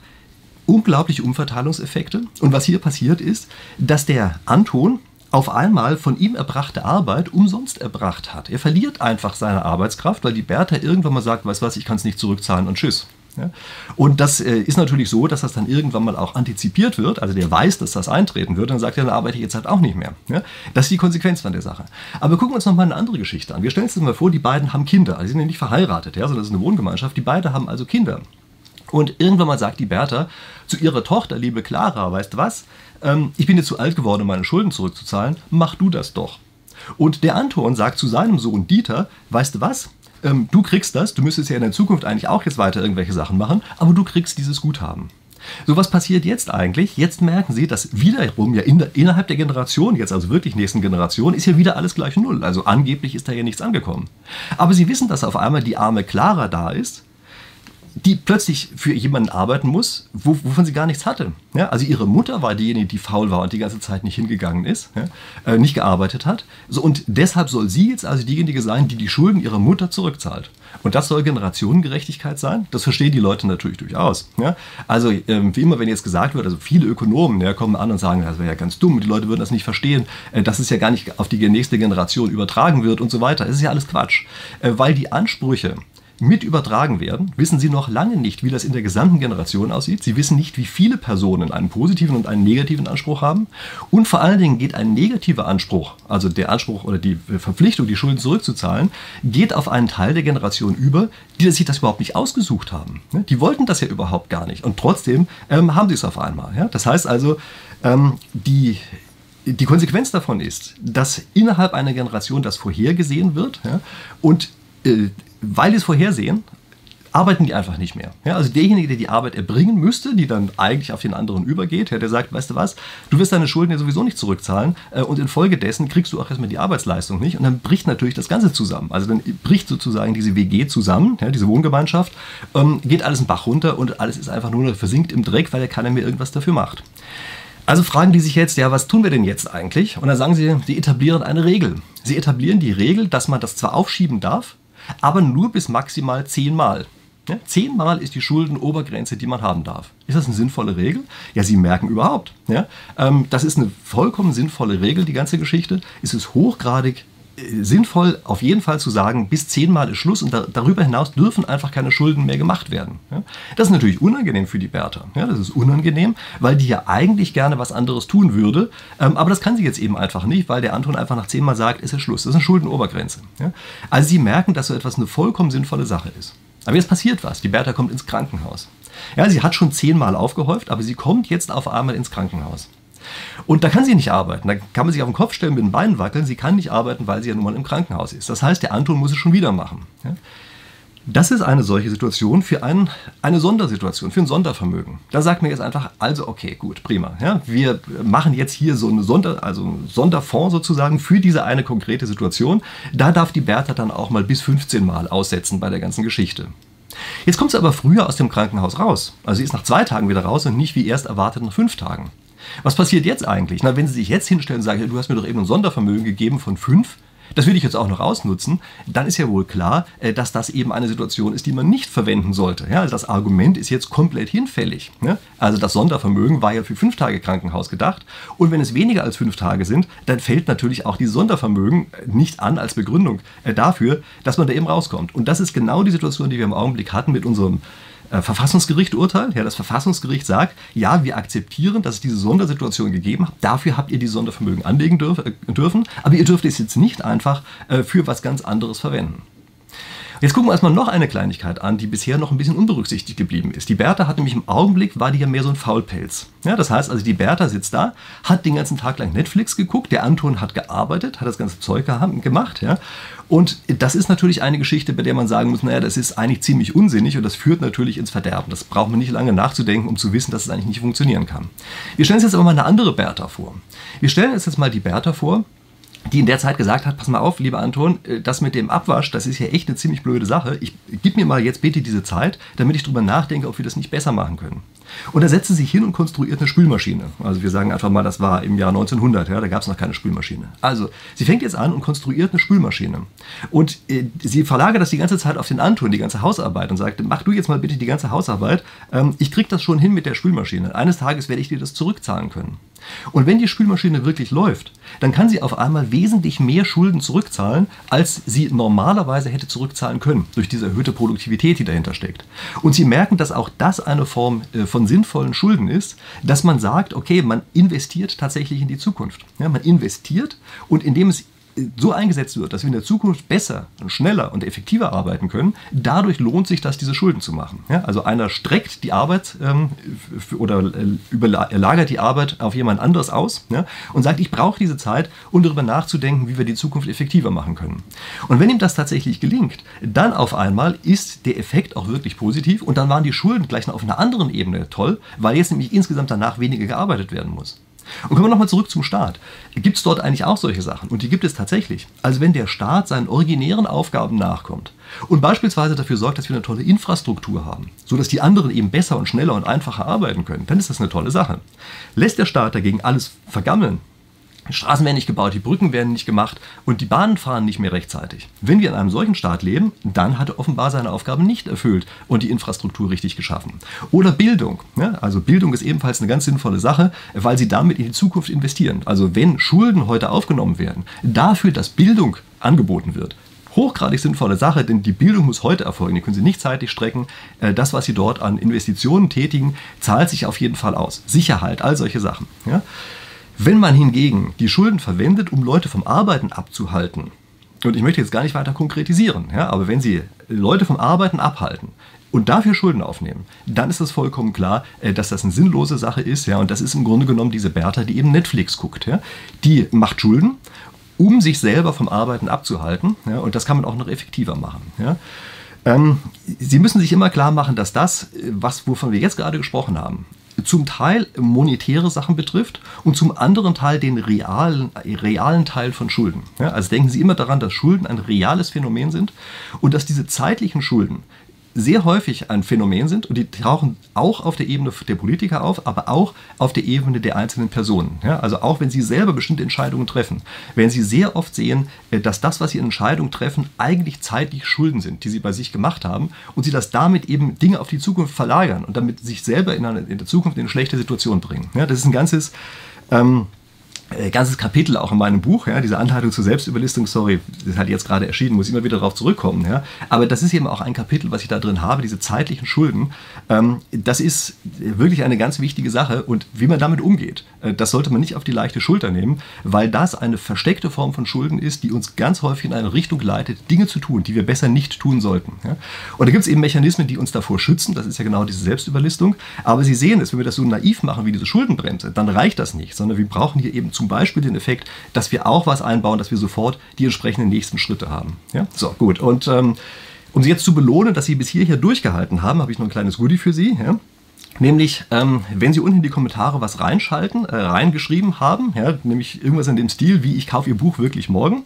unglaubliche Umverteilungseffekte. Und was hier passiert ist, dass der Anton auf einmal von ihm erbrachte Arbeit umsonst erbracht hat. Er verliert einfach seine Arbeitskraft, weil die Bertha irgendwann mal sagt, weißt was, ich kann es nicht zurückzahlen und tschüss. Ja? Und das äh, ist natürlich so, dass das dann irgendwann mal auch antizipiert wird. Also der weiß, dass das eintreten wird. Dann sagt er, dann arbeite ich jetzt halt auch nicht mehr. Ja? Das ist die Konsequenz von der Sache. Aber gucken wir uns noch mal eine andere Geschichte an. Wir stellen uns mal vor, die beiden haben Kinder. Also sie sind ja nicht verheiratet, ja? sondern das ist eine Wohngemeinschaft. Die beiden haben also Kinder. Und irgendwann mal sagt die Bertha zu ihrer Tochter, liebe Clara, weißt du was? Ähm, ich bin jetzt zu alt geworden, um meine Schulden zurückzuzahlen. Mach du das doch. Und der Anton sagt zu seinem Sohn Dieter, weißt du was? Ähm, du kriegst das, du müsstest ja in der Zukunft eigentlich auch jetzt weiter irgendwelche Sachen machen, aber du kriegst dieses Guthaben. So, was passiert jetzt eigentlich? Jetzt merken Sie, dass wiederum ja in der, innerhalb der Generation, jetzt also wirklich nächsten Generation, ist ja wieder alles gleich Null. Also angeblich ist da ja nichts angekommen. Aber Sie wissen, dass auf einmal die arme Clara da ist die plötzlich für jemanden arbeiten muss, wo, wovon sie gar nichts hatte. Ja, also ihre Mutter war diejenige, die faul war und die ganze Zeit nicht hingegangen ist, ja, äh, nicht gearbeitet hat. So, und deshalb soll sie jetzt also diejenige sein, die die Schulden ihrer Mutter zurückzahlt. Und das soll Generationengerechtigkeit sein? Das verstehen die Leute natürlich durchaus. Ja? Also ähm, wie immer, wenn jetzt gesagt wird, also viele Ökonomen ja, kommen an und sagen, das wäre ja ganz dumm, die Leute würden das nicht verstehen, äh, dass es ja gar nicht auf die nächste Generation übertragen wird und so weiter. Das ist ja alles Quatsch. Äh, weil die Ansprüche mit übertragen werden, wissen Sie noch lange nicht, wie das in der gesamten Generation aussieht. Sie wissen nicht, wie viele Personen einen positiven und einen negativen Anspruch haben. Und vor allen Dingen geht ein negativer Anspruch, also der Anspruch oder die Verpflichtung, die Schulden zurückzuzahlen, geht auf einen Teil der Generation über, die sich das überhaupt nicht ausgesucht haben. Die wollten das ja überhaupt gar nicht. Und trotzdem ähm, haben sie es auf einmal. Ja? Das heißt also, ähm, die die Konsequenz davon ist, dass innerhalb einer Generation das vorhergesehen wird ja, und äh, weil die es vorhersehen, arbeiten die einfach nicht mehr. Ja, also derjenige, der die Arbeit erbringen müsste, die dann eigentlich auf den anderen übergeht, ja, der sagt, weißt du was, du wirst deine Schulden ja sowieso nicht zurückzahlen äh, und infolgedessen kriegst du auch erstmal die Arbeitsleistung nicht und dann bricht natürlich das Ganze zusammen. Also dann bricht sozusagen diese WG zusammen, ja, diese Wohngemeinschaft, ähm, geht alles einen Bach runter und alles ist einfach nur versinkt im Dreck, weil ja keiner mehr irgendwas dafür macht. Also fragen die sich jetzt, ja, was tun wir denn jetzt eigentlich? Und dann sagen sie, sie etablieren eine Regel. Sie etablieren die Regel, dass man das zwar aufschieben darf, aber nur bis maximal zehnmal. Ja, zehnmal ist die Schuldenobergrenze, die man haben darf. Ist das eine sinnvolle Regel? Ja, Sie merken überhaupt. Ja, ähm, das ist eine vollkommen sinnvolle Regel, die ganze Geschichte. Es ist hochgradig sinnvoll, auf jeden Fall zu sagen, bis zehnmal ist Schluss und da, darüber hinaus dürfen einfach keine Schulden mehr gemacht werden. Ja? Das ist natürlich unangenehm für die Bertha. Ja, das ist unangenehm, weil die ja eigentlich gerne was anderes tun würde, ähm, aber das kann sie jetzt eben einfach nicht, weil der Anton einfach nach zehnmal sagt, es ist Schluss. Das ist eine Schuldenobergrenze. Ja? Also sie merken, dass so etwas eine vollkommen sinnvolle Sache ist. Aber jetzt passiert was. Die Bertha kommt ins Krankenhaus. Ja, sie hat schon zehnmal aufgehäuft, aber sie kommt jetzt auf einmal ins Krankenhaus. Und da kann sie nicht arbeiten. Da kann man sich auf den Kopf stellen, mit den Beinen wackeln. Sie kann nicht arbeiten, weil sie ja nun mal im Krankenhaus ist. Das heißt, der Anton muss es schon wieder machen. Das ist eine solche Situation für ein, eine Sondersituation, für ein Sondervermögen. Da sagt man jetzt einfach, also okay, gut, prima. Ja, wir machen jetzt hier so eine Sonder, also einen Sonderfonds sozusagen für diese eine konkrete Situation. Da darf die Bertha dann auch mal bis 15 Mal aussetzen bei der ganzen Geschichte. Jetzt kommt sie aber früher aus dem Krankenhaus raus. Also sie ist nach zwei Tagen wieder raus und nicht wie erst erwartet nach fünf Tagen. Was passiert jetzt eigentlich? Na, wenn Sie sich jetzt hinstellen und sagen, du hast mir doch eben ein Sondervermögen gegeben von fünf, das will ich jetzt auch noch ausnutzen, dann ist ja wohl klar, äh, dass das eben eine Situation ist, die man nicht verwenden sollte. Ja, also das Argument ist jetzt komplett hinfällig. Ne? Also das Sondervermögen war ja für fünf Tage Krankenhaus gedacht und wenn es weniger als fünf Tage sind, dann fällt natürlich auch dieses Sondervermögen nicht an als Begründung äh, dafür, dass man da eben rauskommt. Und das ist genau die Situation, die wir im Augenblick hatten mit unserem äh, Verfassungsgericht Urteil. Ja, das Verfassungsgericht sagt, ja, wir akzeptieren, dass es diese Sondersituation gegeben hat. Dafür habt ihr die Sondervermögen anlegen dürf, äh, dürfen, aber ihr dürft es jetzt nicht einfach äh, für was ganz anderes verwenden. Jetzt gucken wir erstmal noch eine Kleinigkeit an, die bisher noch ein bisschen unberücksichtigt geblieben ist. Die Bertha hat nämlich im Augenblick, war die ja mehr so ein Faulpelz. Ja, das heißt also, die Bertha sitzt da, hat den ganzen Tag lang Netflix geguckt, der Anton hat gearbeitet, hat das ganze Zeug gemacht. Ja, und das ist natürlich eine Geschichte, bei der man sagen muss, naja, das ist eigentlich ziemlich unsinnig und das führt natürlich ins Verderben. Das braucht man nicht lange nachzudenken, um zu wissen, dass es eigentlich nicht funktionieren kann. Wir stellen uns jetzt aber mal eine andere Bertha vor. Wir stellen uns jetzt mal die Bertha vor, die in der Zeit gesagt hat, pass mal auf, lieber Anton, äh, das mit dem Abwasch, das ist ja echt eine ziemlich blöde Sache. Ich gib mir mal jetzt bitte diese Zeit, damit ich drüber nachdenke, ob wir das nicht besser machen können. Und da setzt sie sich hin und konstruiert eine Spülmaschine. Also wir sagen einfach mal, das war im Jahr 1900, ja, da gab es noch keine Spülmaschine. Also sie fängt jetzt an und konstruiert eine Spülmaschine. Und äh, sie verlagert das die ganze Zeit auf den Anton, die ganze Hausarbeit und sagt, mach du jetzt mal bitte die ganze Hausarbeit. Ähm, ich krieg das schon hin mit der Spülmaschine. Eines Tages werde ich dir das zurückzahlen können. Und wenn die Spülmaschine wirklich läuft, dann kann sie auf einmal wesentlich mehr Schulden zurückzahlen, als sie normalerweise hätte zurückzahlen können, durch diese erhöhte Produktivität, die dahinter steckt. Und sie merken, dass auch das eine Form äh, von sinnvollen Schulden ist, dass man sagt, okay, man investiert tatsächlich in die Zukunft. Ja, man investiert und indem es so eingesetzt wird, dass wir in der Zukunft besser und schneller und effektiver arbeiten können, dadurch lohnt sich das, diese Schulden zu machen. Ja, also einer streckt die Arbeit ähm, oder äh, überlagert die Arbeit auf jemand anderes aus ja, und sagt, ich brauche diese Zeit, um darüber nachzudenken, wie wir die Zukunft effektiver machen können. Und wenn ihm das tatsächlich gelingt, dann auf einmal ist der Effekt auch wirklich positiv und dann waren die Schulden gleich auf einer anderen Ebene toll, weil jetzt nämlich insgesamt danach weniger gearbeitet werden muss. Und kommen wir nochmal zurück zum Staat. Gibt es dort eigentlich auch solche Sachen? Und die gibt es tatsächlich. Also wenn der Staat seinen originären Aufgaben nachkommt und beispielsweise dafür sorgt, dass wir eine tolle Infrastruktur haben, sodass die anderen eben besser und schneller und einfacher arbeiten können, dann ist das eine tolle Sache. Lässt der Staat dagegen alles vergammeln, Straßen werden nicht gebaut, die Brücken werden nicht gemacht und die Bahnen fahren nicht mehr rechtzeitig. Wenn wir in einem solchen Staat leben, dann hat er offenbar seine Aufgaben nicht erfüllt und die Infrastruktur richtig geschaffen. Oder Bildung. Ja, also Bildung ist ebenfalls eine ganz sinnvolle Sache, weil sie damit in die Zukunft investieren. Also wenn Schulden heute aufgenommen werden, dafür, dass Bildung angeboten wird, hochgradig sinnvolle Sache, denn die Bildung muss heute erfolgen. Die können Sie nicht zeitlich strecken. Äh, das, was Sie dort an Investitionen tätigen, zahlt sich auf jeden Fall aus. Sicherheit, all solche Sachen. Ja? Wenn man hingegen die Schulden verwendet, um Leute vom Arbeiten abzuhalten, und ich möchte jetzt gar nicht weiter konkretisieren, ja, aber wenn Sie Leute vom Arbeiten abhalten und dafür Schulden aufnehmen, dann ist es vollkommen klar, äh, dass das eine sinnlose Sache ist. Ja, und das ist im Grunde genommen diese Bertha, die eben Netflix guckt. Ja. Die macht Schulden, um sich selber vom Arbeiten abzuhalten. Ja, und das kann man auch noch effektiver machen. Ja. Ähm, Sie müssen sich immer klar machen, dass das, äh, was, wovon wir jetzt gerade gesprochen haben, zum Teil monetäre Sachen betrifft und zum anderen Teil den realen, realen Teil von Schulden. Ja, also denken Sie immer daran, dass Schulden ein reales Phänomen sind und dass diese zeitlichen Schulden sehr häufig ein Phänomen sind und die tauchen auch auf der Ebene der Politiker auf, aber auch auf der Ebene der einzelnen Personen. Ja, also auch wenn sie selber bestimmte Entscheidungen treffen, werden sie sehr oft sehen, äh, dass das, was sie in Entscheidungen treffen, eigentlich zeitlich Schulden sind, die sie bei sich gemacht haben und sie das damit eben Dinge auf die Zukunft verlagern und damit sich selber in, eine, in der Zukunft in eine schlechte Situation bringen. Ja, das ist ein ganzes ähm, äh, ganzes Kapitel auch in meinem Buch, ja, diese Anleitung zur Selbstüberlistung, sorry, das hat jetzt gerade erschienen, muss immer wieder darauf zurückkommen. Ja. Aber das ist eben auch ein Kapitel, was ich da drin habe, diese zeitlichen Schulden. Ähm, das ist wirklich eine ganz wichtige Sache und wie man damit umgeht, äh, das sollte man nicht auf die leichte Schulter nehmen, weil das eine versteckte Form von Schulden ist, die uns ganz häufig in eine Richtung leitet, Dinge zu tun, die wir besser nicht tun sollten. Ja. Und da gibt es eben Mechanismen, die uns davor schützen, das ist ja genau diese Selbstüberlistung. Aber Sie sehen es, wenn wir das so naiv machen wie diese Schuldenbremse, dann reicht das nicht, sondern wir brauchen hier eben zu zum Beispiel den Effekt, dass wir auch was einbauen, dass wir sofort die entsprechenden nächsten Schritte haben. Ja? So, gut. Und ähm, um Sie jetzt zu belohnen, dass Sie bis hierher durchgehalten haben, habe ich noch ein kleines Goodie für Sie. Ja? Nämlich, ähm, wenn Sie unten in die Kommentare was reinschalten, äh, reingeschrieben haben, ja, nämlich irgendwas in dem Stil, wie ich kaufe Ihr Buch wirklich morgen,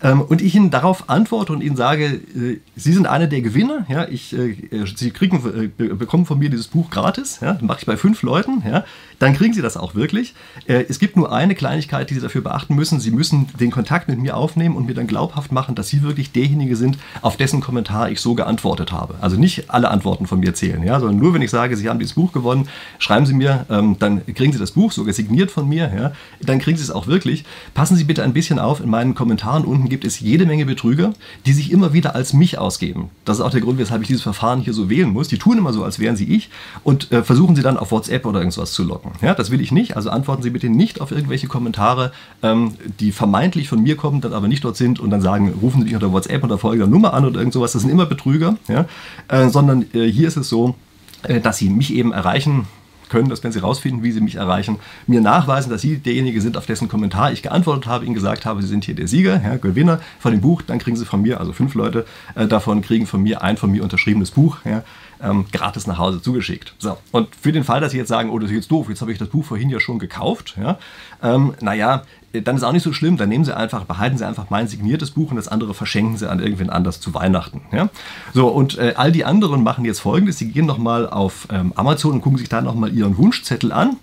Ähm, und ich Ihnen darauf antworte und Ihnen sage, äh, Sie sind einer der Gewinner. Ja, ich, äh, Sie kriegen, äh, bekommen von mir dieses Buch gratis. Ja, mache ich bei fünf Leuten. Ja, dann kriegen Sie das auch wirklich. Äh, es gibt nur eine Kleinigkeit, die Sie dafür beachten müssen. Sie müssen den Kontakt mit mir aufnehmen und mir dann glaubhaft machen, dass Sie wirklich derjenige sind, auf dessen Kommentar ich so geantwortet habe. Also nicht alle Antworten von mir zählen, ja, sondern nur wenn ich sage, Sie haben dieses Buch gewonnen, schreiben Sie mir, ähm, dann kriegen Sie das Buch sogar signiert von mir. Ja, dann kriegen Sie es auch wirklich. Passen Sie bitte ein bisschen auf. In meinen Kommentaren unten gibt es jede Menge Betrüger, die sich immer wieder als mich ausgeben. Das ist auch der Grund, weshalb ich dieses Verfahren hier so wählen muss. Die tun immer so, als wären sie ich und äh, versuchen sie dann auf WhatsApp oder irgendwas zu locken. Ja, das will ich nicht. Also antworten Sie bitte nicht auf irgendwelche Kommentare, ähm, die vermeintlich von mir kommen, dann aber nicht dort sind und dann sagen, rufen Sie mich unter WhatsApp oder folgender Nummer an oder irgend sowas. Das sind immer Betrüger. Ja? Äh, sondern äh, hier ist es so, äh, dass Sie mich eben erreichen können, dass wenn Sie herausfinden, wie Sie mich erreichen, mir nachweisen, dass Sie derjenige sind, auf dessen Kommentar ich geantwortet habe, Ihnen gesagt habe, Sie sind hier der Sieger, ja, Gewinner von dem Buch, dann kriegen Sie von mir, also fünf Leute äh, davon kriegen von mir ein von mir unterschriebenes Buch. Ja, ähm, gratis nach Hause zugeschickt. So, und für den Fall, dass Sie jetzt sagen, oh, das ist jetzt doof, jetzt habe ich das Buch vorhin ja schon gekauft, ja, ähm, naja, dann ist auch nicht so schlimm, dann nehmen Sie einfach, behalten Sie einfach mein signiertes Buch und das andere verschenken Sie an irgendwen anders zu Weihnachten. Ja? So, und äh, all die anderen machen jetzt folgendes: Sie gehen nochmal auf ähm, Amazon und gucken sich da nochmal Ihren Wunschzettel an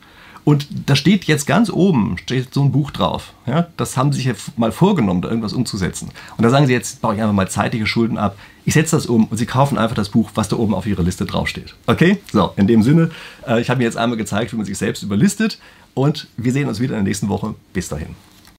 und da steht jetzt ganz oben steht so ein Buch drauf. Ja, das haben sie sich ja mal vorgenommen, da irgendwas umzusetzen. Und da sagen sie jetzt, baue ich einfach mal zeitige Schulden ab. Ich setze das um und sie kaufen einfach das Buch, was da oben auf ihrer Liste draufsteht. Okay? So, in dem Sinne, äh, ich habe mir jetzt einmal gezeigt, wie man sich selbst überlistet. Und wir sehen uns wieder in der nächsten Woche. Bis dahin.